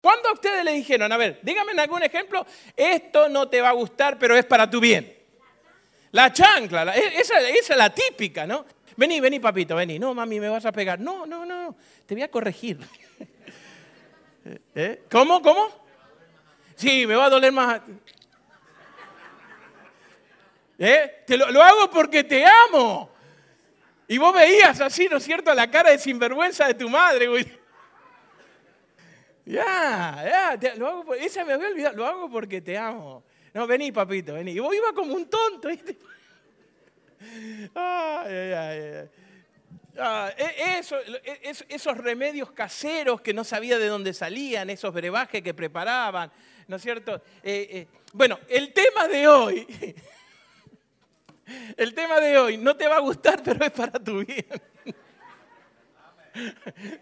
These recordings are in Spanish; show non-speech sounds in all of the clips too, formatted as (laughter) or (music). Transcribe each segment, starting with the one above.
¿Cuándo a ustedes le dijeron, a ver, dígame en algún ejemplo, esto no te va a gustar, pero es para tu bien? La chancla, la- e- esa, esa es la típica, ¿no? Vení, vení, papito, vení. No, mami, me vas a pegar. No, no, no, no, te voy a corregir. (laughs) ¿Eh? ¿Cómo, cómo? Sí, me va a doler más. ¿Eh? Te lo, lo hago porque te amo. Y vos veías así, ¿no es cierto?, la cara de sinvergüenza de tu madre, güey. Ya, ya, lo hago por- esa me había olvidado, lo hago porque te amo. No, vení, papito, vení. Y vos ibas como un tonto, ¿viste? (laughs) Ay, ay, ay. Ah, e- eso, e- es- esos remedios caseros que no sabía de dónde salían, esos brebajes que preparaban, ¿no es cierto? Eh, eh, bueno, el tema de hoy, (laughs) el tema de hoy no te va a gustar, pero es para tu bien. (laughs)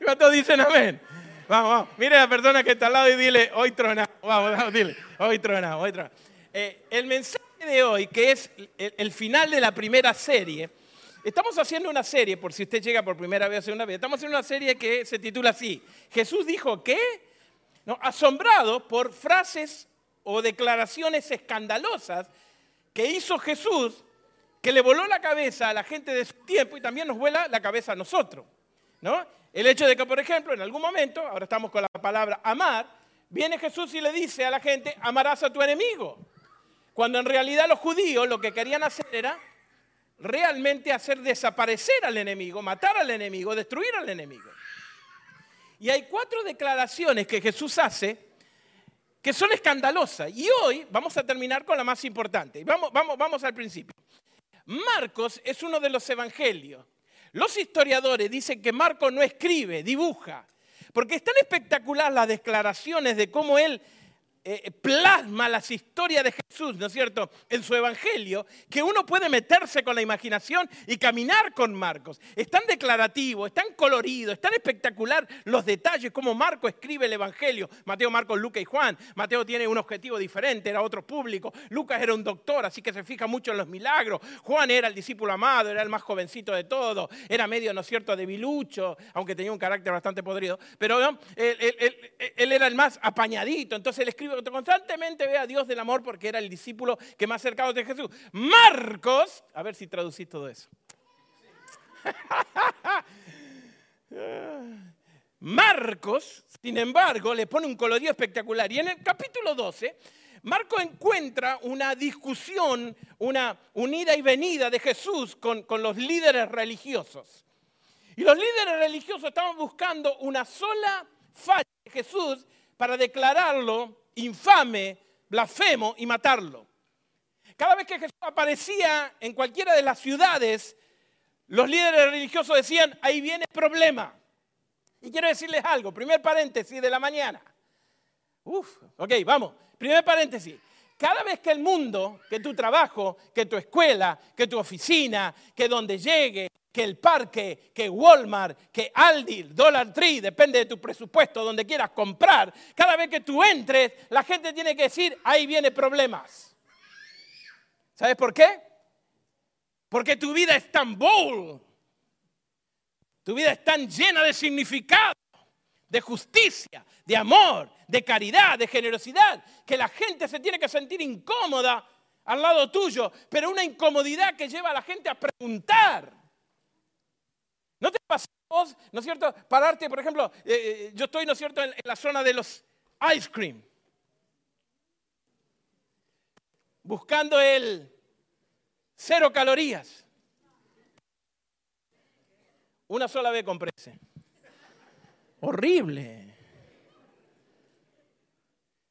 ¿Cuántos dicen amén? Vamos, vamos. Mire a la persona que está al lado y dile, hoy tronamos. Vamos, dile, hoy tronamos, hoy tronamos. Eh, el mensaje de hoy, que es el, el final de la primera serie, estamos haciendo una serie, por si usted llega por primera vez o segunda vez, estamos haciendo una serie que se titula así, Jesús dijo que, no, asombrado por frases o declaraciones escandalosas que hizo Jesús, que le voló la cabeza a la gente de su tiempo y también nos vuela la cabeza a nosotros. ¿No? El hecho de que, por ejemplo, en algún momento, ahora estamos con la palabra amar, viene Jesús y le dice a la gente, amarás a tu enemigo. Cuando en realidad los judíos lo que querían hacer era realmente hacer desaparecer al enemigo, matar al enemigo, destruir al enemigo. Y hay cuatro declaraciones que Jesús hace que son escandalosas. Y hoy vamos a terminar con la más importante. Vamos, vamos al principio. Marcos es uno de los evangelios. Los historiadores dicen que Marcos no escribe, dibuja, porque es tan espectacular las declaraciones de cómo él eh, plasma las historias de Jesús, ¿no es cierto?, en su evangelio, que uno puede meterse con la imaginación y caminar con Marcos. Es tan declarativo, es tan colorido, es tan espectacular los detalles, como Marcos escribe el evangelio. Mateo, Marcos, Lucas y Juan. Mateo tiene un objetivo diferente, era otro público. Lucas era un doctor, así que se fija mucho en los milagros. Juan era el discípulo amado, era el más jovencito de todos, era medio, ¿no es cierto?, debilucho, aunque tenía un carácter bastante podrido. Pero él- él era el más apañadito, entonces él escribe constantemente ve a Dios del amor porque era el discípulo que más cercano de Jesús. Marcos, a ver si traducís todo eso. (laughs) Marcos, sin embargo, le pone un colorido espectacular. Y en el capítulo 12, Marcos encuentra una discusión, una unida y venida de Jesús con, con los líderes religiosos. Y los líderes religiosos estaban buscando una sola falla de Jesús para declararlo infame, blasfemo y matarlo. Cada vez que Jesús aparecía en cualquiera de las ciudades, los líderes religiosos decían, ahí viene el problema. Y quiero decirles algo, primer paréntesis de la mañana. Uf, ok, vamos. Primer paréntesis. Cada vez que el mundo, que tu trabajo, que tu escuela, que tu oficina, que donde llegue, que el parque, que Walmart, que Aldi, Dollar Tree, depende de tu presupuesto, donde quieras comprar, cada vez que tú entres, la gente tiene que decir, ahí viene problemas. ¿Sabes por qué? Porque tu vida es tan bold, tu vida es tan llena de significado, de justicia, de amor, de caridad, de generosidad, que la gente se tiene que sentir incómoda al lado tuyo, pero una incomodidad que lleva a la gente a preguntar. ¿No te vos, no es cierto, pararte, por ejemplo, eh, yo estoy, no es cierto, en, la zona de los ice cream, buscando el cero calorías. Una sola vez compré. Horrible.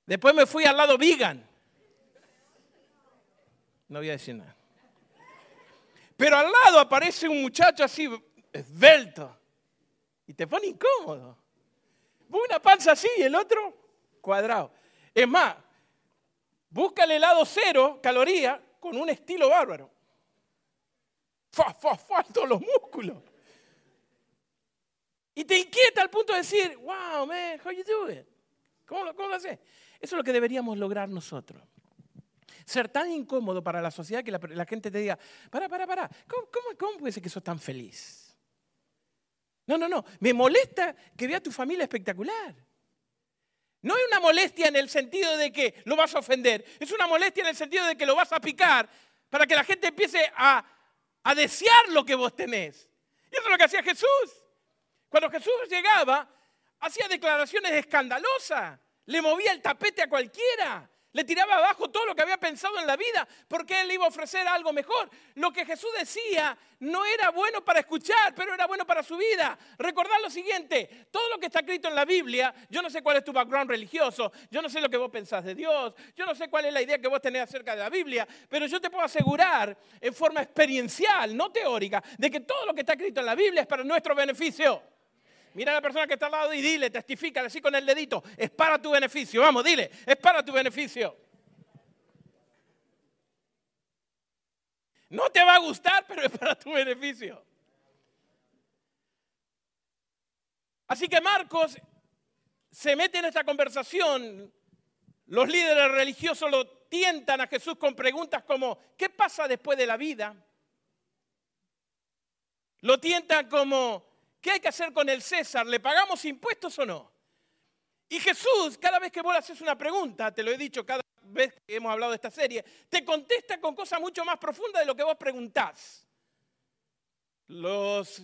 Después me fui al lado vegan. No voy a decir nada. Pero al lado aparece un muchacho así, esbelto. Y te pone incómodo. Una panza así y el otro cuadrado. Es más, busca el helado cero caloría con un estilo bárbaro. Fa, fa, fa, todos los músculos. Y te inquieta al punto de decir, wow, man, how you doing? ¿Cómo lo, cómo lo haces? Eso es lo que deberíamos lograr nosotros. Ser tan incómodo para la sociedad que la, la gente te diga, para, para, para, ¿cómo, cómo, cómo puede ser que sos tan feliz? No, no, no, me molesta que vea tu familia espectacular. No es una molestia en el sentido de que lo vas a ofender, es una molestia en el sentido de que lo vas a picar para que la gente empiece a, a desear lo que vos tenés. Y eso es lo que hacía Jesús. Cuando Jesús llegaba, hacía declaraciones escandalosas, le movía el tapete a cualquiera, le tiraba abajo todo lo que había pensado en la vida, porque él iba a ofrecer algo mejor. Lo que Jesús decía no era bueno para escuchar, pero era bueno para su vida. Recordad lo siguiente, todo lo que está escrito en la Biblia, yo no sé cuál es tu background religioso, yo no sé lo que vos pensás de Dios, yo no sé cuál es la idea que vos tenés acerca de la Biblia, pero yo te puedo asegurar en forma experiencial, no teórica, de que todo lo que está escrito en la Biblia es para nuestro beneficio. Mira a la persona que está al lado y dile, testifica así con el dedito, es para tu beneficio. Vamos, dile, es para tu beneficio. No te va a gustar, pero es para tu beneficio. Así que Marcos se mete en esta conversación. Los líderes religiosos lo tientan a Jesús con preguntas como, ¿qué pasa después de la vida? Lo tientan como, ¿Qué hay que hacer con el César? ¿Le pagamos impuestos o no? Y Jesús, cada vez que vos le haces una pregunta, te lo he dicho cada vez que hemos hablado de esta serie, te contesta con cosas mucho más profundas de lo que vos preguntás. Los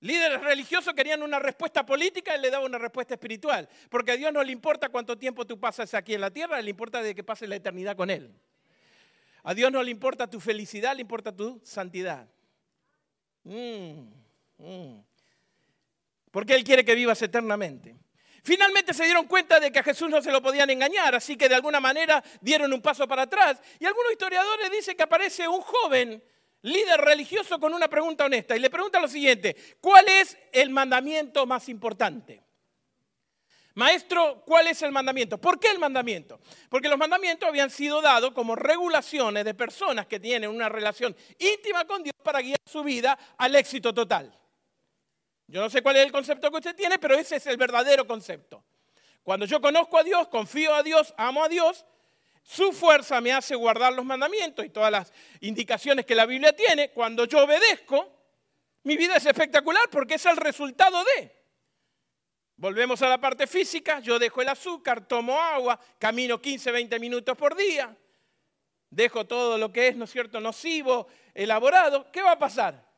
líderes religiosos querían una respuesta política y le daba una respuesta espiritual, porque a Dios no le importa cuánto tiempo tú pasas aquí en la tierra, le importa de que pases la eternidad con Él. A Dios no le importa tu felicidad, le importa tu santidad. Mm, mm. Porque Él quiere que vivas eternamente. Finalmente se dieron cuenta de que a Jesús no se lo podían engañar, así que de alguna manera dieron un paso para atrás. Y algunos historiadores dicen que aparece un joven líder religioso con una pregunta honesta y le pregunta lo siguiente, ¿cuál es el mandamiento más importante? Maestro, ¿cuál es el mandamiento? ¿Por qué el mandamiento? Porque los mandamientos habían sido dados como regulaciones de personas que tienen una relación íntima con Dios para guiar su vida al éxito total. Yo no sé cuál es el concepto que usted tiene, pero ese es el verdadero concepto. Cuando yo conozco a Dios, confío a Dios, amo a Dios, su fuerza me hace guardar los mandamientos y todas las indicaciones que la Biblia tiene. Cuando yo obedezco, mi vida es espectacular porque es el resultado de. Volvemos a la parte física, yo dejo el azúcar, tomo agua, camino 15, 20 minutos por día, dejo todo lo que es, ¿no es cierto?, nocivo, elaborado. ¿Qué va a pasar?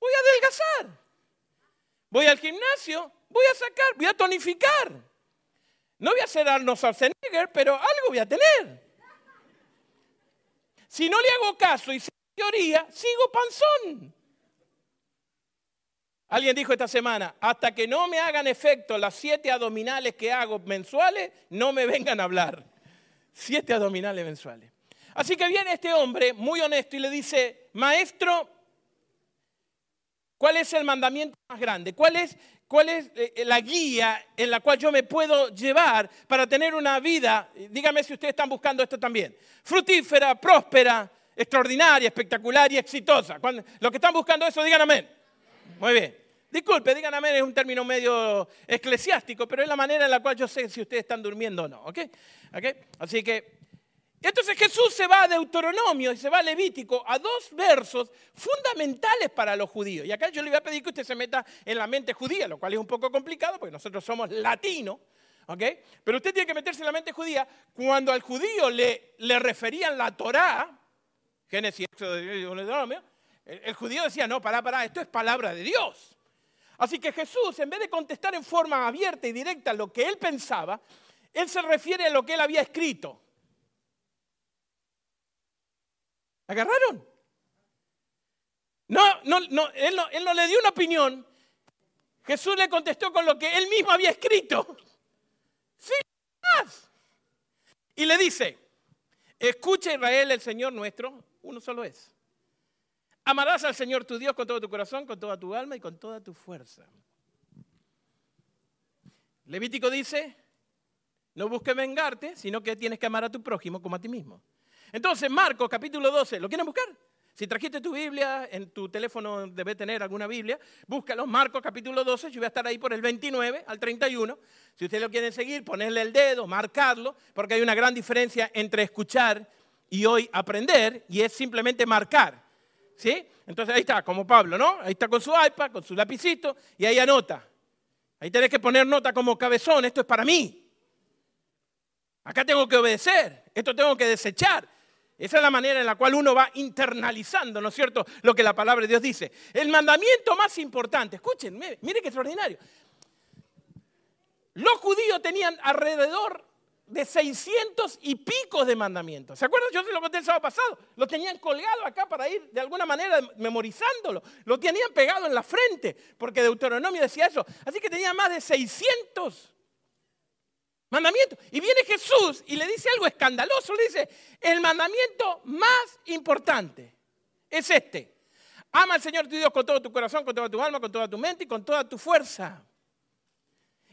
Voy a adelgazar. Voy al gimnasio, voy a sacar, voy a tonificar. No voy a ser Arnold Schwarzenegger, pero algo voy a tener. Si no le hago caso y sigo teoría, sigo panzón. Alguien dijo esta semana, hasta que no me hagan efecto las siete abdominales que hago mensuales, no me vengan a hablar. Siete abdominales mensuales. Así que viene este hombre muy honesto y le dice, maestro, ¿cuál es el mandamiento más grande? ¿Cuál es, es eh, la guía en la cual yo me puedo llevar para tener una vida, dígame si ustedes están buscando esto también, fructífera, próspera, extraordinaria, espectacular y exitosa? Cuando, los que están buscando eso, digan amén. Muy bien. Disculpe, digan es un término medio eclesiástico, pero es la manera en la cual yo sé si ustedes están durmiendo o no. ¿ok? Así que, entonces Jesús se va a Deuteronomio y se va a Levítico, a dos versos fundamentales para los judíos. Y acá yo le voy a pedir que usted se meta en la mente judía, lo cual es un poco complicado porque nosotros somos latinos. ¿ok? Pero usted tiene que meterse en la mente judía. Cuando al judío le, le referían la Torá, Génesis, Deuteronomio, el, el judío decía, no, pará, pará, esto es palabra de Dios. Así que Jesús, en vez de contestar en forma abierta y directa lo que él pensaba, él se refiere a lo que él había escrito. ¿Agarraron? No, no, no, él no, él no le dio una opinión. Jesús le contestó con lo que él mismo había escrito. Sí, más. Y le dice, escucha Israel, el Señor nuestro, uno solo es. Amarás al Señor tu Dios con todo tu corazón, con toda tu alma y con toda tu fuerza. Levítico dice, no busques vengarte, sino que tienes que amar a tu prójimo como a ti mismo. Entonces, Marcos capítulo 12, ¿lo quieren buscar? Si trajiste tu Biblia, en tu teléfono debe tener alguna Biblia, búscalo, Marcos capítulo 12, yo voy a estar ahí por el 29 al 31. Si ustedes lo quieren seguir, ponerle el dedo, marcarlo, porque hay una gran diferencia entre escuchar y hoy aprender, y es simplemente marcar. ¿Sí? Entonces ahí está, como Pablo, ¿no? Ahí está con su iPad, con su lapicito, y ahí anota. Ahí tenés que poner nota como cabezón, esto es para mí. Acá tengo que obedecer, esto tengo que desechar. Esa es la manera en la cual uno va internalizando, ¿no es cierto?, lo que la palabra de Dios dice. El mandamiento más importante, escuchen, mire qué extraordinario. Los judíos tenían alrededor de 600 y pico de mandamientos. ¿Se acuerdan? Yo se lo conté el sábado pasado. Lo tenían colgado acá para ir de alguna manera memorizándolo. Lo tenían pegado en la frente, porque Deuteronomio decía eso. Así que tenía más de 600 mandamientos. Y viene Jesús y le dice algo escandaloso. Le dice, el mandamiento más importante es este. Ama al Señor tu Dios con todo tu corazón, con toda tu alma, con toda tu mente y con toda tu fuerza.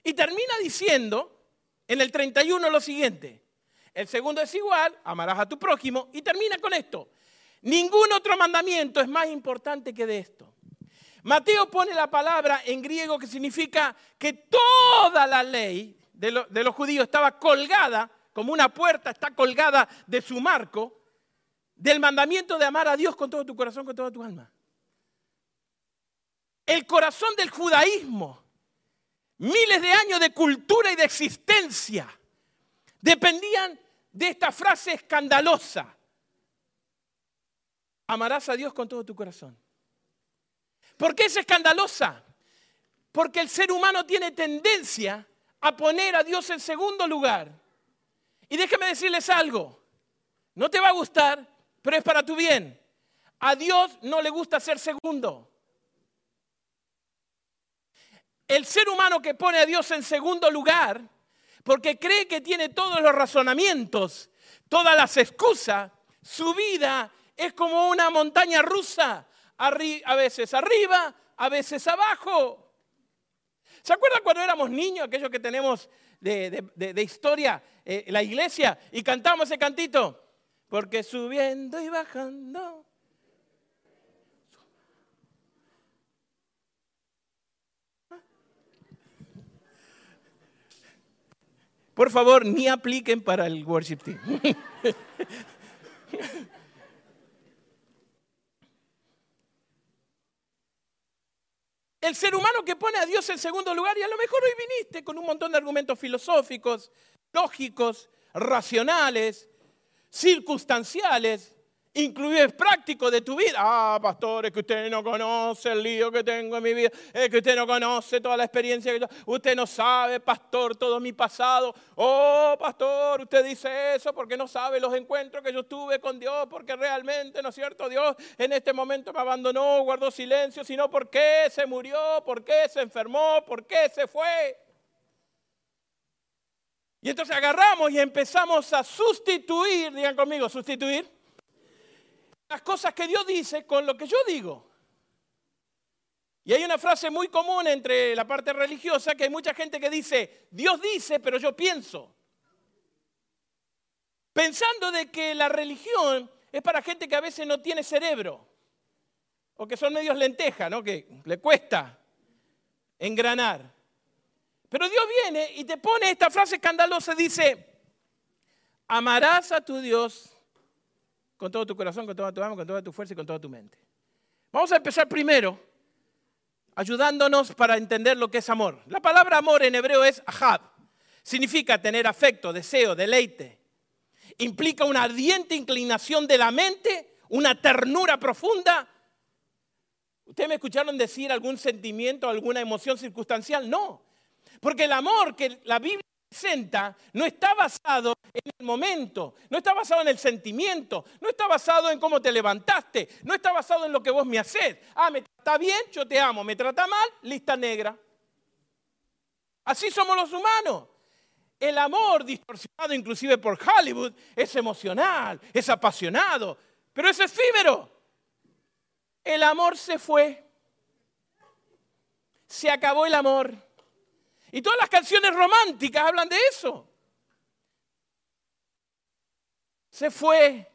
Y termina diciendo en el 31 lo siguiente. El segundo es igual, amarás a tu prójimo. Y termina con esto. Ningún otro mandamiento es más importante que de esto. Mateo pone la palabra en griego que significa que toda la ley de, los judíos estaba colgada, como una puerta está colgada de su marco, del mandamiento de amar a Dios con todo tu corazón, con toda tu alma. El corazón del judaísmo miles de años de cultura y de existencia dependían de esta frase escandalosa. Amarás a Dios con todo tu corazón. ¿Por qué es escandalosa? Porque el ser humano tiene tendencia a poner a Dios en segundo lugar. Y déjeme decirles algo, no te va a gustar, pero es para tu bien. A Dios no le gusta ser segundo. El ser humano que pone a Dios en segundo lugar, porque cree que tiene todos los razonamientos, todas las excusas, su vida es como una montaña rusa, a veces arriba, a veces abajo. ¿Se acuerdan cuando éramos niños, aquellos que tenemos de, historia, eh, la iglesia, y cantamos ese cantito? Porque subiendo y bajando Por favor, ni apliquen para el worship team. (laughs) El ser humano que pone a Dios en segundo lugar y a lo mejor hoy viniste con un montón de argumentos filosóficos, lógicos, racionales, circunstanciales, Incluye es práctico de tu vida. Ah, pastor, es que usted no conoce el lío que tengo en mi vida. Es que usted no conoce toda la experiencia que yo. Usted no sabe, pastor, todo mi pasado. Oh, pastor, usted dice eso porque no sabe los encuentros que yo tuve con Dios. Porque realmente, ¿no es cierto? Dios en este momento me abandonó, guardó silencio. Sino por qué se murió, por qué se enfermó, por qué se fue. Y entonces agarramos y empezamos a sustituir, digan conmigo, sustituir las cosas que Dios dice con lo que yo digo. Y hay una frase muy común entre la parte religiosa que hay mucha gente que dice, Dios dice, pero yo pienso. Pensando de que la religión es para gente que a veces no tiene cerebro o que son medios lentejas, ¿no? que le cuesta engranar. Pero Dios viene y te pone esta frase escandalosa, dice, amarás a tu Dios con todo tu corazón, con toda tu alma, con toda tu fuerza y con toda tu mente. Vamos a empezar primero ayudándonos para entender lo que es amor. La palabra amor en hebreo es ahab. Significa tener afecto, deseo, deleite. Implica una ardiente inclinación de la mente, una ternura profunda. ¿Ustedes me escucharon decir algún sentimiento, alguna emoción circunstancial? No. Porque el amor que la Biblia no está basado en el momento, no está basado en el sentimiento, no está basado en cómo te levantaste, no está basado en lo que vos me haces. Ah, me trata bien, yo te amo, me trata mal, lista negra. Así somos los humanos. El amor distorsionado inclusive por Hollywood es emocional, es apasionado, pero es efímero. El amor se fue. Se acabó el amor. Y todas las canciones románticas hablan de eso. Se fue.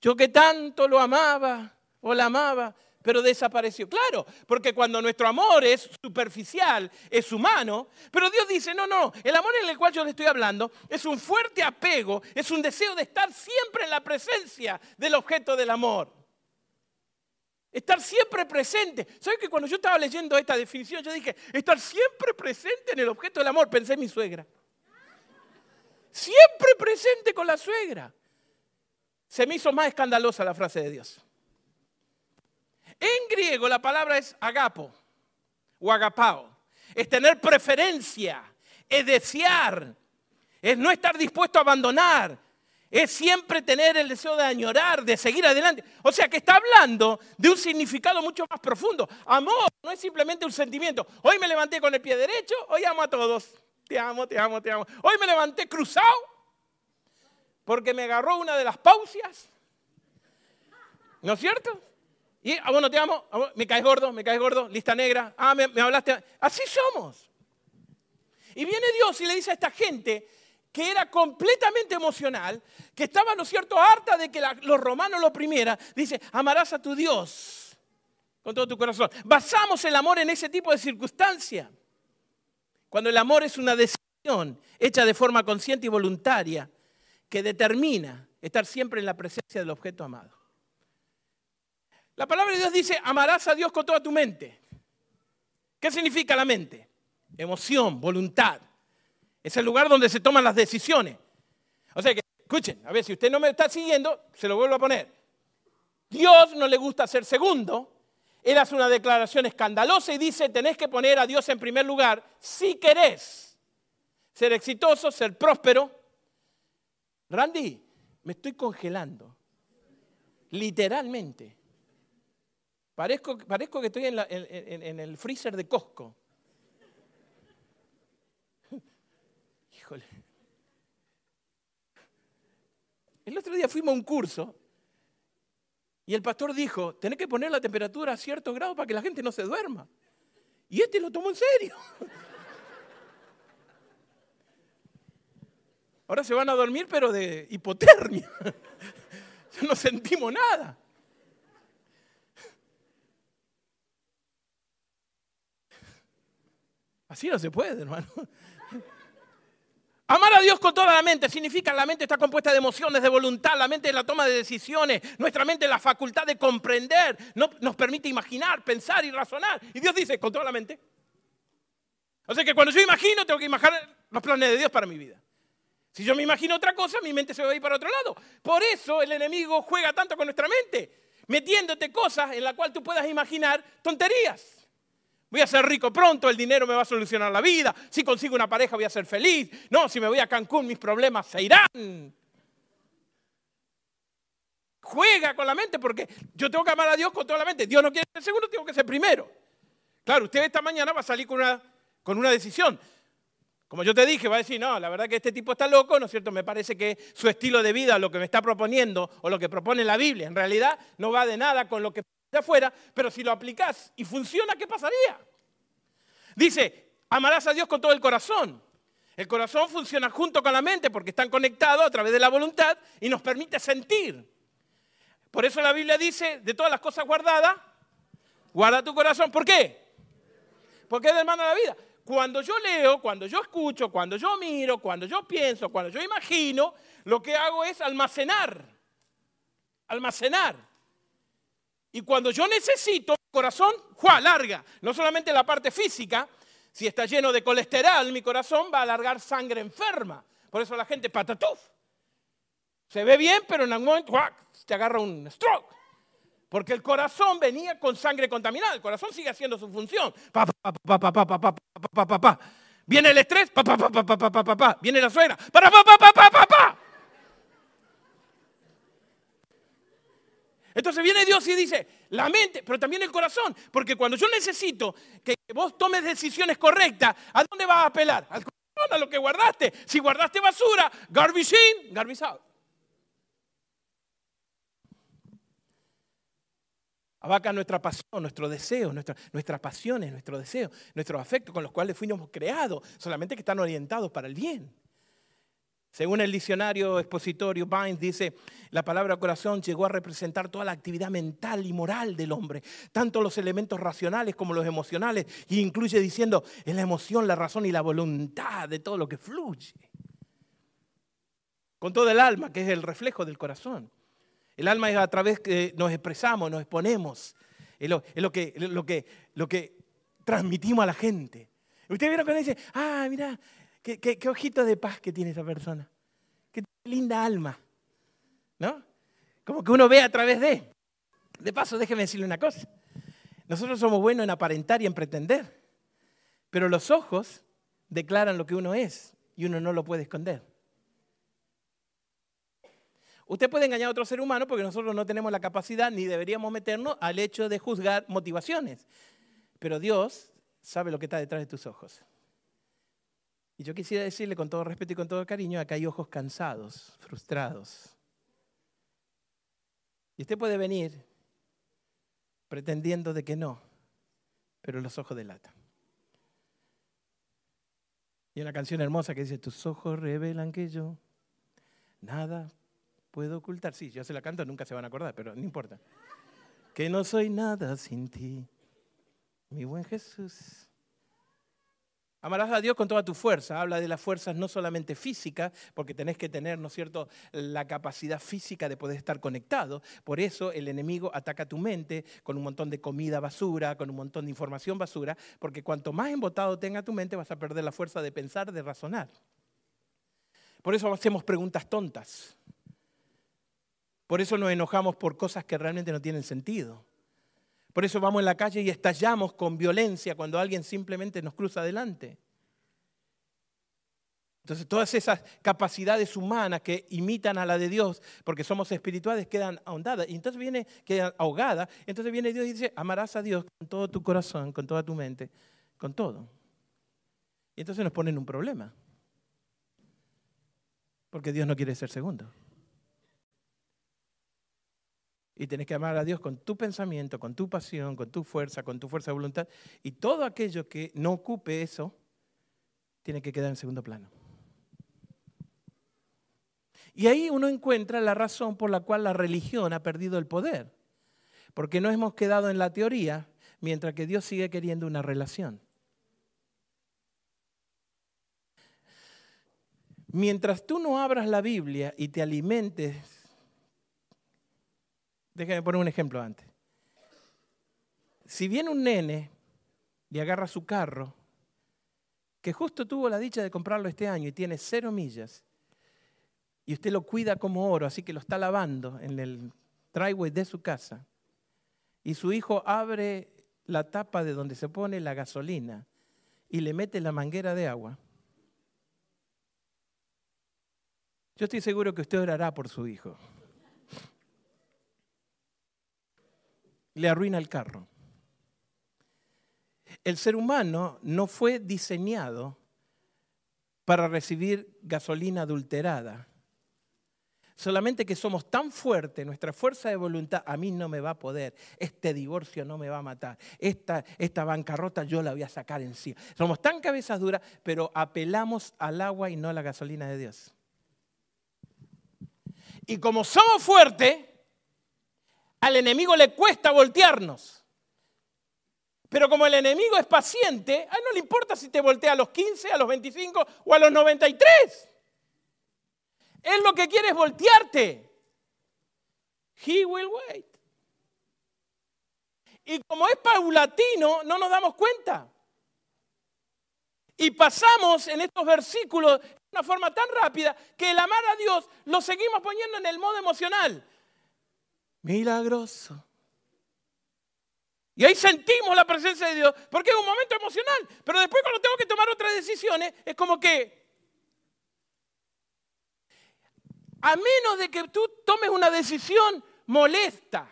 Yo que tanto lo amaba o la amaba, pero desapareció. Claro, porque cuando nuestro amor es superficial, es humano, pero Dios dice, no, no, el amor en el cual yo le estoy hablando es un fuerte apego, es un deseo de estar siempre en la presencia del objeto del amor. Estar siempre presente. ¿Sabes que cuando yo estaba leyendo esta definición, yo dije, estar siempre presente en el objeto del amor? Pensé en mi suegra. Siempre presente con la suegra. Se me hizo más escandalosa la frase de Dios. En griego la palabra es agapo o agapao. Es tener preferencia, es desear, es no estar dispuesto a abandonar, es siempre tener el deseo de añorar, de seguir adelante. O sea que está hablando de un significado mucho más profundo. Amor no es simplemente un sentimiento. Hoy me levanté con el pie derecho, hoy amo a todos. Te amo, te amo, te amo. Hoy me levanté cruzado porque me agarró una de las pausias. ¿No es cierto? Y, ah, bueno, te amo, ah, me caes gordo, me caes gordo, lista negra, ah, me hablaste. Así somos. Y viene Dios y le dice a esta gente, que era completamente emocional, que estaba, ¿no es cierto?, harta de que los romanos lo oprimieran, dice, amarás a tu Dios con todo tu corazón. Basamos el amor en ese tipo de circunstancia. Cuando el amor es una decisión hecha de forma consciente y voluntaria que determina estar siempre en la presencia del objeto amado. La palabra de Dios dice, amarás a Dios con toda tu mente. ¿Qué significa la mente? Emoción, voluntad. Es el lugar donde se toman las decisiones. O sea que, escuchen, a ver, si usted no me está siguiendo, se lo vuelvo a poner. Dios no le gusta ser segundo. Él hace una declaración escandalosa y dice, tenés que poner a Dios en primer lugar si querés ser exitoso, ser próspero. Randy, me estoy congelando. Literalmente. Parezco, parezco que estoy en, en el freezer de Costco. El otro día fuimos a un curso y el pastor dijo, tenés que poner la temperatura a cierto grado para que la gente no se duerma. Y este lo tomó en serio. (laughs) Ahora se van a dormir, pero de hipotermia. (laughs) no sentimos nada. Así no se puede, hermano. Amar a Dios con toda la mente significa la mente está compuesta de emociones, de voluntad, la mente es la toma de decisiones, nuestra mente es la facultad de comprender, no, nos permite imaginar, pensar y razonar. Y Dios dice, con toda la mente. O sea que cuando yo imagino, tengo que imaginar los planes de Dios para mi vida. Si yo me imagino otra cosa, mi mente se va a ir para otro lado. Por eso el enemigo juega tanto con nuestra mente, metiéndote cosas en las cuales tú puedas imaginar tonterías. Voy a ser rico pronto, el dinero me va a solucionar la vida. Si consigo una pareja voy a ser feliz. No, si me voy a Cancún mis problemas se irán. Juega con la mente porque yo tengo que amar a Dios con toda la mente. Dios no quiere ser segundo, tengo que ser primero. Claro, usted esta mañana va a salir con una, con una decisión. Como yo te dije, va a decir, no, la verdad que este tipo está loco, ¿no es cierto? Me parece que su estilo de vida, lo que me está proponiendo o lo que propone la Biblia, en realidad no va de nada con lo que de afuera, pero si lo aplicás y funciona, ¿qué pasaría? Dice, amarás a Dios con todo el corazón. El corazón funciona junto con la mente porque están conectados a través de la voluntad y nos permite sentir. Por eso la Biblia dice, de todas las cosas guardadas, guarda tu corazón. ¿Por qué? Porque es de hermano de la vida. Cuando yo leo, cuando yo escucho, cuando yo miro, cuando yo pienso, cuando yo imagino, lo que hago es almacenar. Almacenar. Y cuando yo necesito, mi corazón, ¡juá! larga. No solamente la parte física, si está lleno de colesterol, mi corazón va a alargar sangre enferma. Por eso la gente patatuf. Se ve bien, pero en algún momento ¡juá! te agarra un stroke. Porque el corazón venía con sangre contaminada. El corazón sigue haciendo su función. Pa, pa, pa, Viene el estrés. Viene la suegra. Pa, pa, pa, Entonces viene Dios y dice, la mente, pero también el corazón, porque cuando yo necesito que vos tomes decisiones correctas, ¿a dónde vas a apelar? Al corazón, a lo que guardaste. Si guardaste basura, garbage in, garbage out. Abaca nuestra pasión, nuestro deseo, nuestra, nuestras pasiones, nuestro deseo, nuestros afectos con los cuales fuimos creados, solamente que están orientados para el bien. Según el diccionario expositorio Vines dice, la palabra corazón llegó a representar toda la actividad mental y moral del hombre, tanto los elementos racionales como los emocionales, y incluye diciendo, es la emoción, la razón y la voluntad de todo lo que fluye. Con todo el alma, que es el reflejo del corazón. El alma es a través que nos expresamos, nos exponemos. es lo, que, lo, que, lo que transmitimos a la gente. Ustedes vieron cuando dice, ah, mira, qué, qué, ojito de paz que tiene esa persona. Qué linda alma. ¿No? Como que uno ve a través de. De paso, déjeme decirle una cosa. Nosotros somos buenos en aparentar y en pretender. Pero los ojos declaran lo que uno es y uno no lo puede esconder. Usted puede engañar a otro ser humano porque nosotros no tenemos la capacidad ni deberíamos meternos al hecho de juzgar motivaciones. Pero Dios sabe lo que está detrás de tus ojos. Y yo quisiera decirle con todo respeto y con todo cariño, acá hay ojos cansados, frustrados. Y usted puede venir pretendiendo de que no, pero los ojos delatan. Y una canción hermosa que dice, tus ojos revelan que yo nada puedo ocultar. Sí, yo se la canto, nunca se van a acordar, pero no importa. Que no soy nada sin ti, mi buen Jesús. Amarás a Dios con toda tu fuerza. Habla de las fuerzas no solamente físicas, porque tenés que tener, ¿no es cierto?, la capacidad física de poder estar conectado. Por eso el enemigo ataca tu mente con un montón de comida basura, con un montón de información basura, porque cuanto más embotado tenga tu mente, vas a perder la fuerza de pensar, de razonar. Por eso hacemos preguntas tontas. Por eso nos enojamos por cosas que realmente no tienen sentido. Por eso vamos en la calle y estallamos con violencia cuando alguien simplemente nos cruza adelante. Entonces todas esas capacidades humanas que imitan a la de Dios, porque somos espirituales, quedan ahondadas. Y entonces viene, quedan ahogadas. Entonces viene Dios y dice, amarás a Dios con todo tu corazón, con toda tu mente, con todo. Y entonces nos ponen un problema. Porque Dios no quiere ser segundo. Y tienes que amar a Dios con tu pensamiento, con tu pasión, con tu fuerza, con tu fuerza de voluntad. Y todo aquello que no ocupe eso, tiene que quedar en segundo plano. Y ahí uno encuentra la razón por la cual la religión ha perdido el poder. Porque no hemos quedado en la teoría, mientras que Dios sigue queriendo una relación. Mientras tú no abras la Biblia y te alimentes Déjame poner un ejemplo antes. Si viene un nene y agarra su carro, que justo tuvo la dicha de comprarlo este año y tiene cero millas, y usted lo cuida como oro, así que lo está lavando en el driveway de su casa, y su hijo abre la tapa de donde se pone la gasolina y le mete la manguera de agua, yo estoy seguro que usted orará por su hijo. Le arruina el carro. El ser humano no fue diseñado para recibir gasolina adulterada. Solamente que somos tan fuertes, nuestra fuerza de voluntad, a mí no me va a poder, este divorcio no me va a matar, esta, esta bancarrota yo la voy a sacar en sí. Somos tan cabezas duras, pero apelamos al agua y no a la gasolina de Dios. Y como somos fuertes, al enemigo le cuesta voltearnos. Pero como el enemigo es paciente, a él no le importa si te voltea a los 15, a los 25 o a los 93. Él lo que quiere es voltearte. He will wait. Y como es paulatino, no nos damos cuenta. Y pasamos en estos versículos de una forma tan rápida que el amar a Dios lo seguimos poniendo en el modo emocional milagroso. Y ahí sentimos la presencia de Dios, porque es un momento emocional. Pero después cuando tengo que tomar otras decisiones, es como que, a menos de que tú tomes una decisión molesta,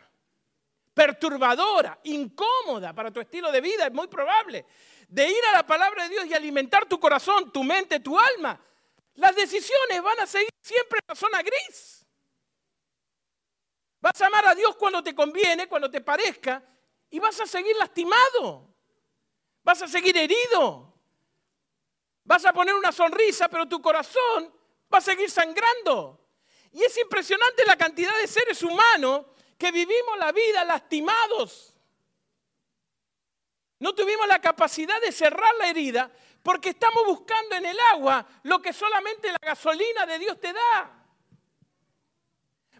perturbadora, incómoda para tu estilo de vida, es muy probable, de ir a la palabra de Dios y alimentar tu corazón, tu mente, tu alma, las decisiones van a seguir siempre en la zona gris. Vas a amar a Dios cuando te conviene, cuando te parezca, y vas a seguir lastimado. Vas a seguir herido. Vas a poner una sonrisa, pero tu corazón va a seguir sangrando. Y es impresionante la cantidad de seres humanos que vivimos la vida lastimados. No tuvimos la capacidad de cerrar la herida porque estamos buscando en el agua lo que solamente la gasolina de Dios te da.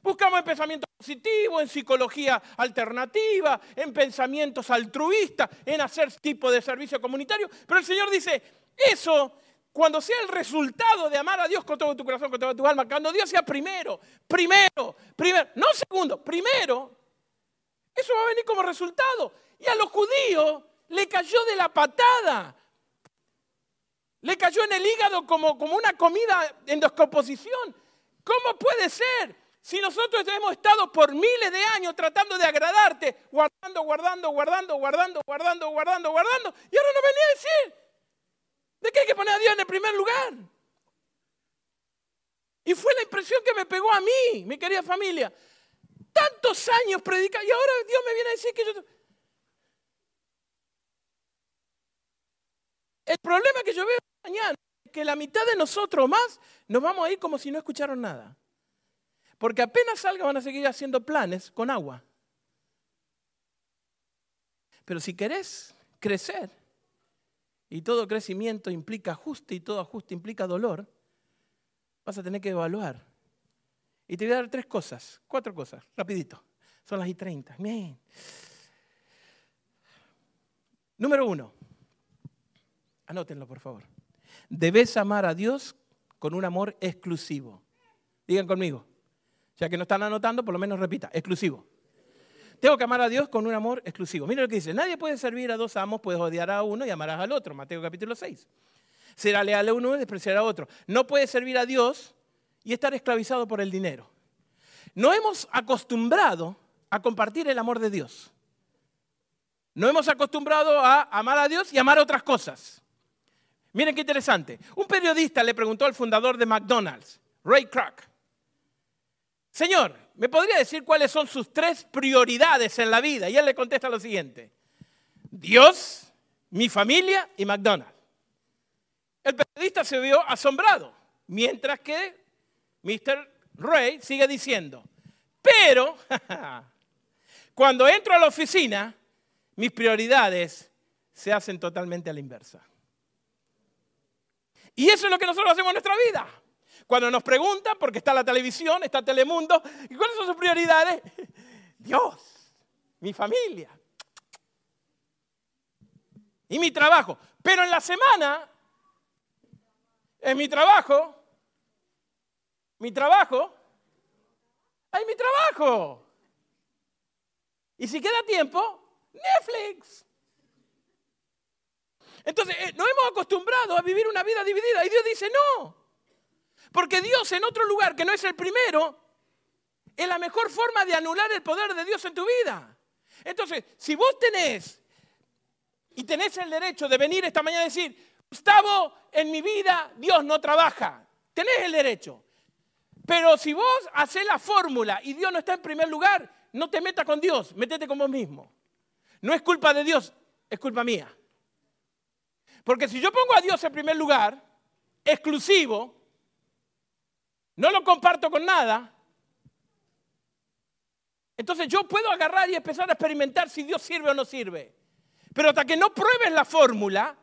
Buscamos el pensamiento positivo, en psicología alternativa, en pensamientos altruistas, en hacer tipo de servicio comunitario. Pero el Señor dice, eso, cuando sea el resultado de amar a Dios con todo tu corazón, con toda tu alma, cuando Dios sea primero, primero, primero, no segundo, primero, eso va a venir como resultado. Y a los judíos le cayó de la patada. Le cayó en el hígado como, como una comida en descomposición. ¿Cómo puede ser? Si nosotros hemos estado por miles de años tratando de agradarte, guardando, guardando, guardando, guardando, guardando, guardando, guardando, y ahora no venía a decir de que hay que poner a Dios en el primer lugar. Y fue la impresión que me pegó a mí, mi querida familia. Tantos años predicando y ahora Dios me viene a decir que yo... El problema que yo veo mañana es que la mitad de nosotros más nos vamos a ir como si no escucharon nada. Porque apenas salga van a seguir haciendo planes con agua. Pero si querés crecer, y todo crecimiento implica ajuste y todo ajuste implica dolor, vas a tener que evaluar. Y te voy a dar tres cosas, cuatro cosas, rapidito. Son las y treinta. Bien. Número uno, anótenlo por favor. Debes amar a Dios con un amor exclusivo. Digan conmigo. Ya que no están anotando, por lo menos repita, exclusivo. Tengo que amar a Dios con un amor exclusivo. Mira lo que dice, nadie puede servir a dos amos, puedes odiar a uno y amarás al otro. Mateo capítulo 6. Será leal a uno y despreciará a otro. No puedes servir a Dios y estar esclavizado por el dinero. No hemos acostumbrado a compartir el amor de Dios. No hemos acostumbrado a amar a Dios y amar otras cosas. Miren qué interesante. Un periodista le preguntó al fundador de McDonald's, Ray Kroc, Señor, ¿me podría decir cuáles son sus tres prioridades en la vida? Y él le contesta lo siguiente. Dios, mi familia y McDonald's. El periodista se vio asombrado, mientras que Mr. Ray sigue diciendo, pero (laughs) cuando entro a la oficina, mis prioridades se hacen totalmente a la inversa. Y eso es lo que nosotros hacemos en nuestra vida. Cuando nos preguntan, porque está la televisión, está Telemundo, ¿y cuáles son sus prioridades? (laughs) Dios, mi familia y mi trabajo. Pero en la semana, en mi trabajo, mi trabajo, hay mi trabajo. Y si queda tiempo, Netflix. Entonces, eh, nos hemos acostumbrado a vivir una vida dividida y Dios dice, no, porque Dios en otro lugar que no es el primero, es la mejor forma de anular el poder de Dios en tu vida. Entonces, si vos tenés y tenés el derecho de venir esta mañana y decir, Gustavo, en mi vida Dios no trabaja, tenés el derecho. Pero si vos haces la fórmula y Dios no está en primer lugar, no te metas con Dios, métete con vos mismo. No es culpa de Dios, es culpa mía. Porque si yo pongo a Dios en primer lugar, exclusivo, no lo comparto con nada, entonces yo puedo agarrar y empezar a experimentar si Dios sirve o no sirve. Pero hasta que no pruebes la fórmula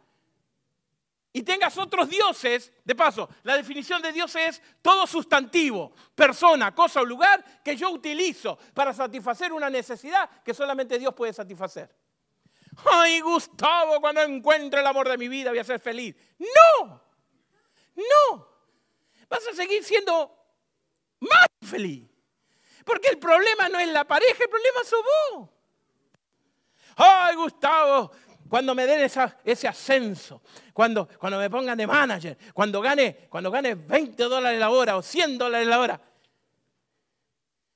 y tengas otros dioses, de paso, la definición de Dios es todo sustantivo, persona, cosa o lugar que yo utilizo para satisfacer una necesidad que solamente Dios puede satisfacer. Ay, Gustavo, cuando encuentre el amor de mi vida voy a ser feliz. No, no vas a seguir siendo más feliz. Porque el problema no es la pareja, el problema es vos. Ay, Gustavo, cuando me den ese ascenso, cuando, cuando me pongan de manager, cuando gane, cuando gane 20 dólares la hora o 100 dólares la hora.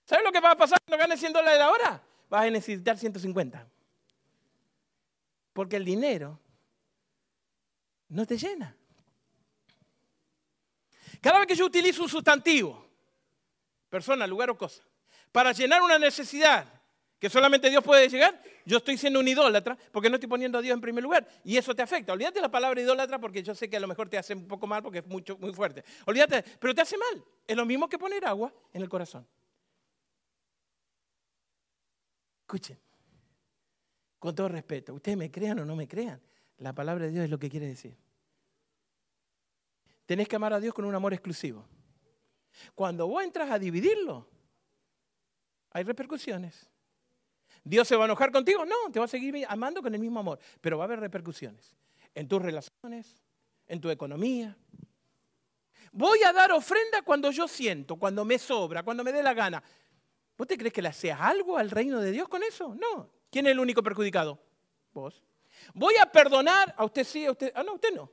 ¿Sabes lo que va a pasar cuando gane 100 dólares la hora? Vas a necesitar 150. Porque el dinero no te llena. Cada vez que yo utilizo un sustantivo, persona, lugar o cosa, para llenar una necesidad que solamente Dios puede llegar, yo estoy siendo un idólatra porque no estoy poniendo a Dios en primer lugar. Y eso te afecta. Olvídate la palabra idólatra porque yo sé que a lo mejor te hace un poco mal porque es mucho, muy fuerte. Olvídate, pero te hace mal. Es lo mismo que poner agua en el corazón. Escuchen, con todo respeto, ustedes me crean o no me crean, la palabra de Dios es lo que quiere decir. Tenés que amar a Dios con un amor exclusivo. Cuando vos entras a dividirlo, hay repercusiones. ¿Dios se va a enojar contigo? No, te va a seguir amando con el mismo amor, pero va a haber repercusiones en tus relaciones, en tu economía. Voy a dar ofrenda cuando yo siento, cuando me sobra, cuando me dé la gana. ¿Vos te crees que le haces algo al reino de Dios con eso? No. ¿Quién es el único perjudicado? Vos. Voy a perdonar, a usted sí, a usted. Ah, no, usted no.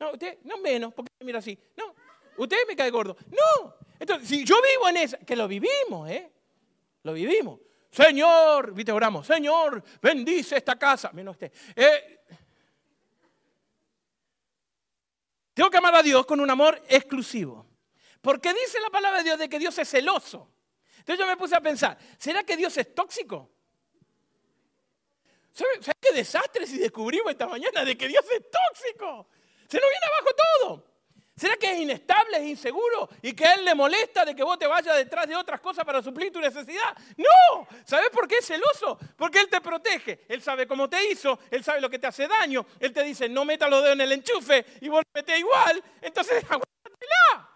No, usted, no menos, porque mira así. No, usted me cae gordo. No. Entonces, si yo vivo en esa, que lo vivimos, ¿eh? Lo vivimos. Señor, viste, oramos, Señor, bendice esta casa. Menos usted. Eh, tengo que amar a Dios con un amor exclusivo. Porque dice la palabra de Dios de que Dios es celoso. Entonces yo me puse a pensar, ¿será que Dios es tóxico? ¿Sabes qué desastre si descubrimos esta mañana de que Dios es tóxico? Se nos viene abajo todo. ¿Será que es inestable, es inseguro y que a Él le molesta de que vos te vayas detrás de otras cosas para suplir tu necesidad? No, ¿sabes por qué es celoso? Porque Él te protege, Él sabe cómo te hizo, Él sabe lo que te hace daño, Él te dice no meta los dedos en el enchufe y vos lo metés igual, entonces (laughs) aguántatela.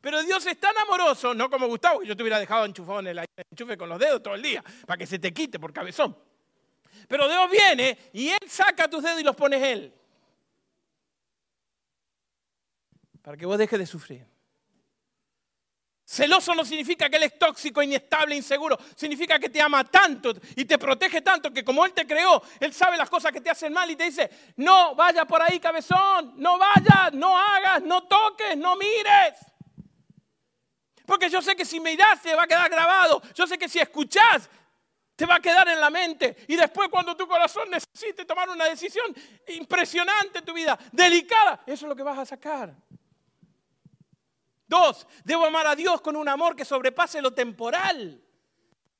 Pero Dios es tan amoroso, no como Gustavo, que yo te hubiera dejado enchufado en el enchufe con los dedos todo el día, para que se te quite por cabezón. Pero Dios viene y Él saca tus dedos y los pones Él. Para que vos dejes de sufrir. Celoso no significa que Él es tóxico, inestable, inseguro. Significa que te ama tanto y te protege tanto que como Él te creó, Él sabe las cosas que te hacen mal y te dice, no vayas por ahí, cabezón, no vayas, no hagas, no toques, no mires. Porque yo sé que si mirás te va a quedar grabado. Yo sé que si escuchás te va a quedar en la mente. Y después cuando tu corazón necesite tomar una decisión impresionante en tu vida, delicada, eso es lo que vas a sacar. Dos, debo amar a Dios con un amor que sobrepase lo temporal.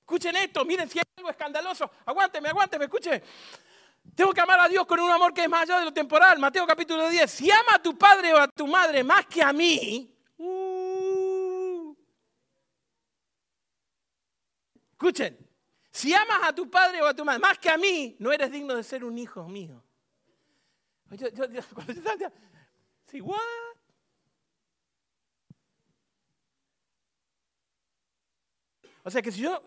Escuchen esto, miren si hay algo escandaloso. Aguánteme, aguánteme, escuchen. Tengo que amar a Dios con un amor que es más allá de lo temporal. Mateo capítulo 10. Si ama a tu padre o a tu madre más que a mí, uh, escuchen, si amas a tu padre o a tu madre más que a mí, no eres digno de ser un hijo mío. sí, what? O sea que si yo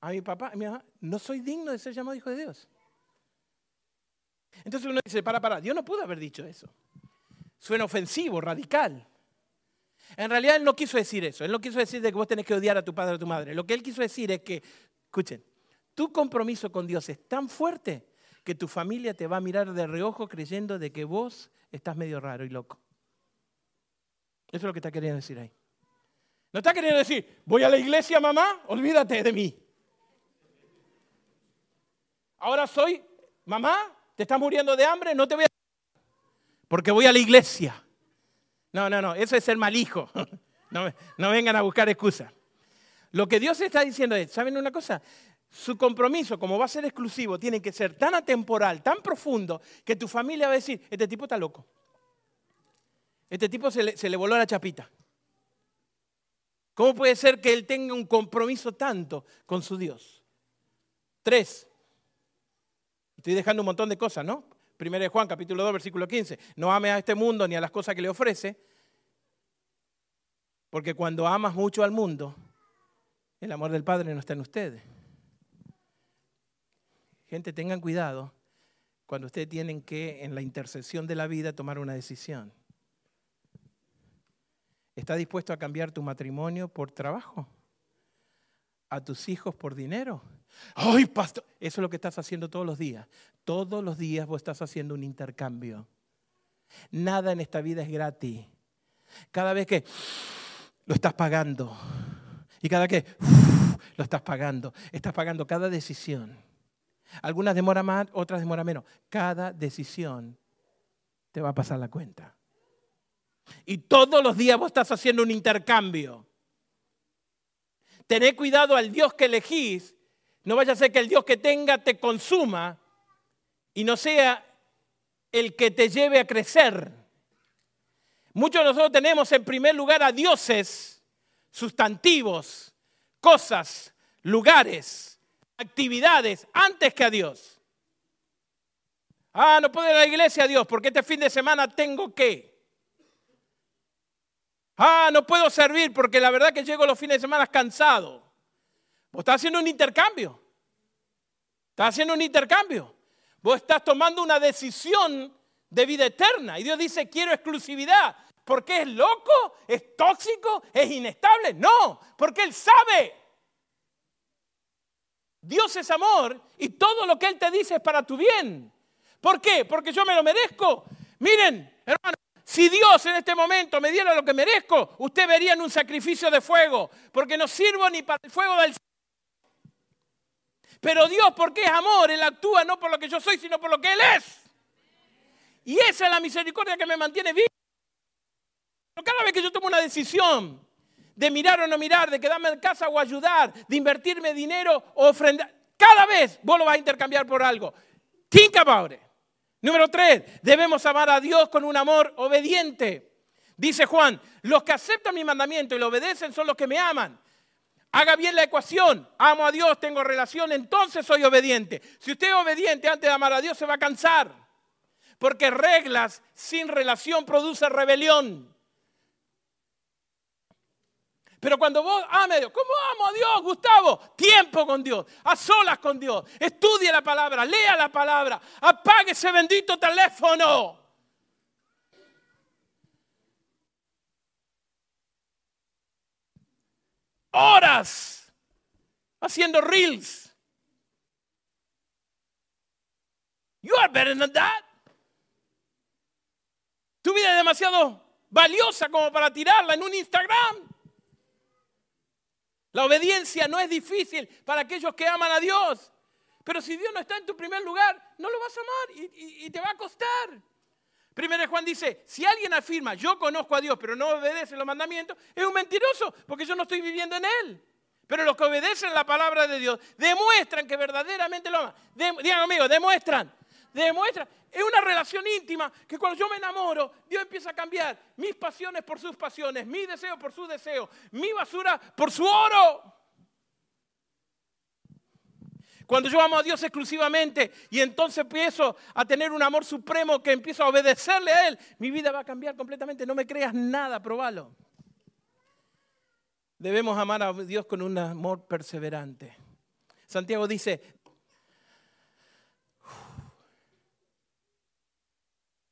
a mi papá, a mi mamá, no soy digno de ser llamado hijo de Dios. Entonces uno dice, para, para, Dios no pudo haber dicho eso. Suena ofensivo, radical. En realidad Él no quiso decir eso. Él no quiso decir de que vos tenés que odiar a tu padre o a tu madre. Lo que Él quiso decir es que, escuchen, tu compromiso con Dios es tan fuerte que tu familia te va a mirar de reojo creyendo de que vos estás medio raro y loco. Eso es lo que está queriendo decir ahí. No está queriendo decir, voy a la iglesia, mamá, olvídate de mí. Ahora soy, mamá, te estás muriendo de hambre, no te voy a... Porque voy a la iglesia. No, no, no, eso es ser mal hijo. (laughs) No, no vengan a buscar excusas. Lo que Dios está diciendo es, ¿saben una cosa? Su compromiso, como va a ser exclusivo, tiene que ser tan atemporal, tan profundo, que tu familia va a decir, este tipo está loco. Este tipo se le, se le voló la chapita. ¿Cómo puede ser que él tenga un compromiso tanto con su Dios? Tres. Estoy dejando un montón de cosas, ¿no? Primero de Juan, capítulo 2, versículo 15. No ame a este mundo ni a las cosas que le ofrece, porque cuando amas mucho al mundo, el amor del Padre no está en ustedes. Gente, tengan cuidado cuando ustedes tienen que, en la intercesión de la vida, tomar una decisión. ¿Estás dispuesto a cambiar tu matrimonio por trabajo? ¿A tus hijos por dinero? ¡Ay, pastor! Eso es lo que estás haciendo todos los días. Todos los días vos estás haciendo un intercambio. Nada en esta vida es gratis. Cada vez que lo estás pagando y cada vez que lo estás pagando, estás pagando cada decisión. Algunas demoran más, otras demoran menos. Cada decisión te va a pasar la cuenta. Y todos los días vos estás haciendo un intercambio. Tené cuidado al Dios que elegís. No vaya a ser que el Dios que tenga te consuma y no sea el que te lleve a crecer. Muchos de nosotros tenemos en primer lugar a dioses, sustantivos, cosas, lugares, actividades, antes que a Dios. Ah, no puedo ir a la iglesia, Dios, porque este fin de semana tengo que. Ah, no puedo servir porque la verdad que llego los fines de semana cansado. Vos estás haciendo un intercambio. Estás haciendo un intercambio. Vos estás tomando una decisión de vida eterna. Y Dios dice, quiero exclusividad. ¿Porque es loco? ¿Es tóxico? ¿Es inestable? No, porque Él sabe. Dios es amor y todo lo que Él te dice es para tu bien. ¿Por qué? Porque yo me lo merezco. Miren, hermano, si Dios en este momento me diera lo que merezco, usted vería en un sacrificio de fuego, porque no sirvo ni para el fuego del Pero Dios, porque es amor, Él actúa no por lo que yo soy, sino por lo que Él es. Y esa es la misericordia que me mantiene vivo. Cada vez que yo tomo una decisión de mirar o no mirar, de quedarme en casa o ayudar, de invertirme dinero o ofrendar, cada vez vos lo vas a intercambiar por algo. Think about it. Número tres, debemos amar a Dios con un amor obediente. Dice Juan, los que aceptan mi mandamiento y lo obedecen son los que me aman. Haga bien la ecuación, amo a Dios, tengo relación, entonces soy obediente. Si usted es obediente antes de amar a Dios, se va a cansar. Porque reglas sin relación producen rebelión. Pero cuando vos ame a Dios, ¿cómo amo a Dios, Gustavo? Tiempo con Dios, a solas con Dios. Estudie la palabra, lea la palabra, apague ese bendito teléfono. Horas haciendo reels. You are better than that. Tu vida es demasiado valiosa como para tirarla en un Instagram. La obediencia no es difícil para aquellos que aman a Dios. Pero si Dios no está en tu primer lugar, no lo vas a amar y, te va a costar. Primero Juan dice, si alguien afirma, yo conozco a Dios, pero no obedece los mandamientos, es un mentiroso, porque yo no estoy viviendo en Él. Pero los que obedecen la palabra de Dios demuestran que verdaderamente lo aman. digan amigos, demuestran, demuestran. Es una relación íntima que cuando yo me enamoro, Dios empieza a cambiar mis pasiones por sus pasiones, mi deseo por su deseo, mi basura por su oro. Cuando yo amo a Dios exclusivamente y entonces empiezo a tener un amor supremo que empiezo a obedecerle a Él, mi vida va a cambiar completamente. No me creas nada, probalo. Debemos amar a Dios con un amor perseverante. Santiago dice,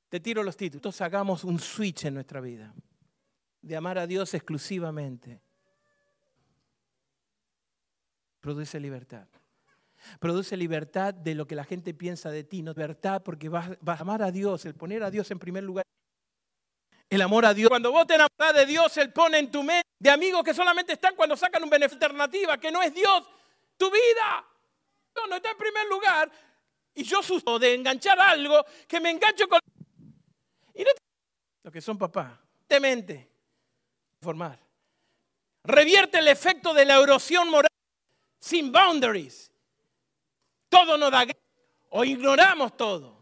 Te tiro los títulos. Hagamos un switch en nuestra vida. De amar a Dios exclusivamente. Produce libertad. Produce libertad de lo que la gente piensa de ti. No libertad porque vas, a amar a Dios, el poner a Dios en primer lugar. El amor a Dios. Cuando vos te enamoras de Dios, Él pone en tu mente de amigos que solamente están cuando sacan un beneficio alternativa, que no es Dios, tu vida. No, no está en primer lugar. Y yo susto de enganchar algo que me engancho con y no lo que son papá, temente, formar. Revierte el efecto de la erosión moral sin boundaries. Todo nos da o ignoramos todo.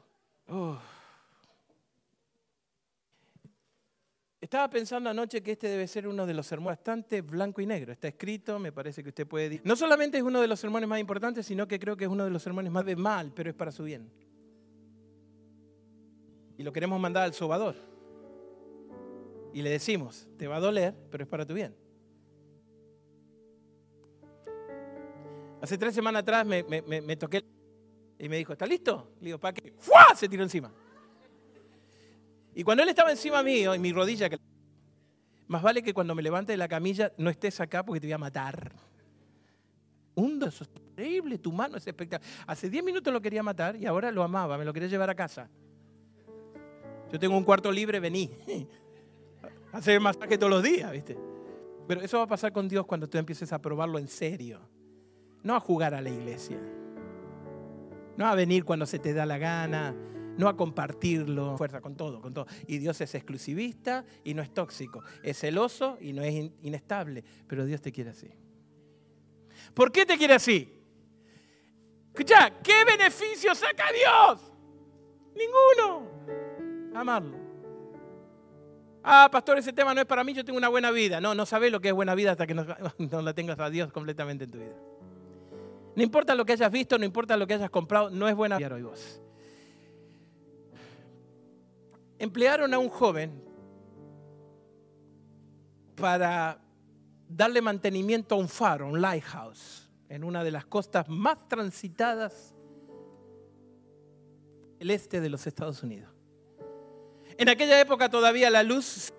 Estaba pensando anoche que este debe ser uno de los sermones bastante blanco y negro. Está escrito, me parece que usted puede... No solamente es uno de los sermones más importantes, sino que creo que es uno de los sermones más de mal, pero es para su bien y lo queremos mandar al sobador. Y le decimos, te va a doler, pero es para tu bien. Hace tres semanas atrás me, toqué y me dijo, ¿está listo? Le digo, ¿para qué? ¡Fua! Se tiró encima. Y cuando él estaba encima mío, en mi rodilla, más vale que cuando me levante de la camilla no estés acá porque te voy a matar. Un es increíble, tu mano es espectacular. Hace diez minutos lo quería matar y ahora lo amaba, me lo quería llevar a casa. Yo tengo un cuarto libre, vení. (laughs) Hacer masaje todos los días, ¿viste? Pero eso va a pasar con Dios cuando tú empieces a probarlo en serio. No a jugar a la iglesia. No a venir cuando se te da la gana. No a compartirlo. Fuerza con todo, con todo. Y Dios es exclusivista y no es tóxico. Es celoso y no es inestable. Pero Dios te quiere así. ¿Por qué te quiere así? Escucha, ¿qué beneficio saca Dios? Ninguno amarlo. Ah, pastor, ese tema no es para mí, yo tengo una buena vida. No, no sabes lo que es buena vida hasta que (laughs) no, la tengas a Dios completamente en tu vida. No importa lo que hayas visto, no importa lo que hayas comprado, no es buena vida hoy vos. Emplearon a un joven para darle mantenimiento a un faro, un lighthouse, en una de las costas más transitadas del este de los Estados Unidos. En aquella época todavía la luz...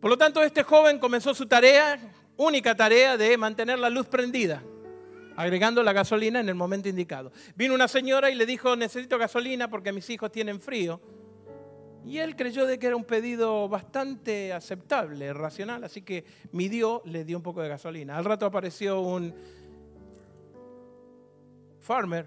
Por lo tanto, este joven comenzó su tarea, única tarea, de mantener la luz prendida, agregando la gasolina en el momento indicado. Vino una señora y le dijo, necesito gasolina porque mis hijos tienen frío. Y él creyó de que era un pedido bastante aceptable, racional, así que midió, le dio un poco de gasolina. Al rato apareció un farmer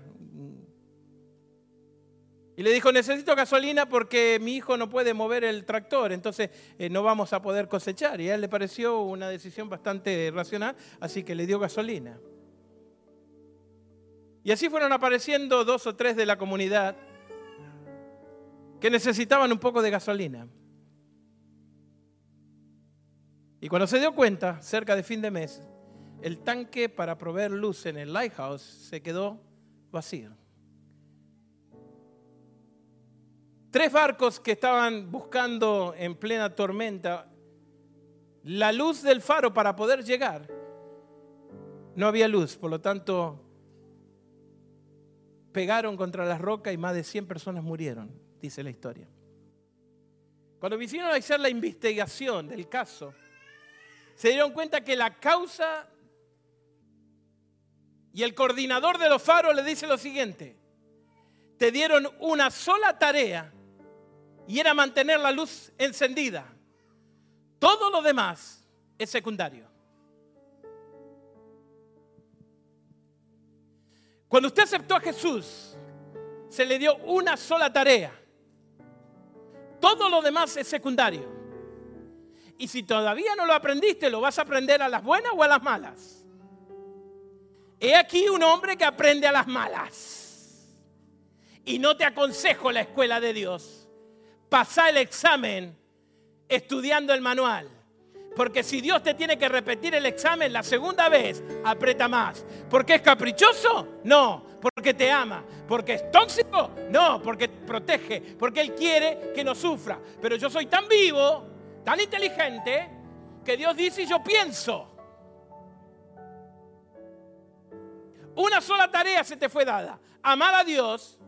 y le dijo, necesito gasolina porque mi hijo no puede mover el tractor, entonces eh, no vamos a poder cosechar. Y a él le pareció una decisión bastante racional, así que le dio gasolina. Y así fueron apareciendo dos o tres de la comunidad que necesitaban un poco de gasolina. Y cuando se dio cuenta, cerca de fin de mes, el tanque para proveer luz en el lighthouse se quedó vacío. Tres barcos que estaban buscando en plena tormenta la luz del faro para poder llegar. No había luz, por lo tanto, pegaron contra las rocas y más de 100 personas murieron dice la historia. Cuando vinieron a hacer la investigación del caso, se dieron cuenta que la causa y el coordinador de los faros le dice lo siguiente, te dieron una sola tarea y era mantener la luz encendida. Todo lo demás es secundario. Cuando usted aceptó a Jesús, se le dio una sola tarea todo lo demás es secundario. Y si todavía no lo aprendiste, lo vas a aprender a las buenas o a las malas. He aquí un hombre que aprende a las malas. Y no te aconsejo la escuela de Dios. Pasa el examen estudiando el manual. Porque si Dios te tiene que repetir el examen la segunda vez, aprieta más. ¿Porque es caprichoso? No porque te ama, porque es tóxico, no, porque te protege, porque Él quiere que no sufra. Pero yo soy tan vivo, tan inteligente, que Dios dice y yo pienso. Una sola tarea se te fue dada, amar a Dios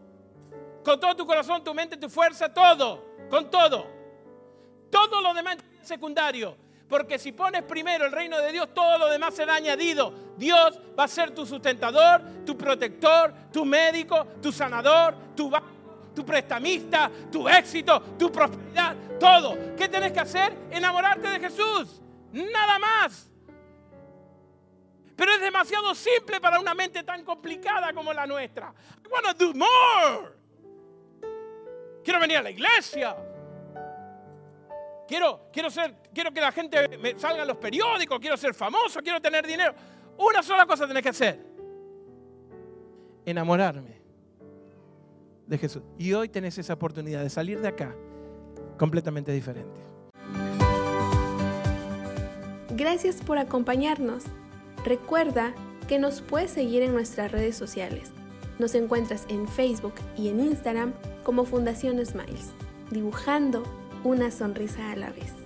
con todo tu corazón, tu mente, tu fuerza, todo, con todo. Todo lo demás es secundario. Porque si pones primero el reino de Dios, todo lo demás será añadido. Dios va a ser tu sustentador, tu protector, tu médico, tu sanador, tu tu prestamista, tu éxito, tu prosperidad, todo. ¿Qué tienes que hacer? Enamorarte de Jesús. Nada más. Pero es demasiado simple para una mente tan complicada como la nuestra. I want to do more. Quiero venir a la iglesia. Quiero, quiero, ser, quiero que la gente me salga en los periódicos, quiero ser famoso, quiero tener dinero. Una sola cosa tenés que hacer. Enamorarme de Jesús. Y hoy tenés esa oportunidad de salir de acá completamente diferente. Gracias por acompañarnos. Recuerda que nos puedes seguir en nuestras redes sociales. Nos encuentras en Facebook y en Instagram como Fundación Smiles, dibujando una sonrisa a la vez.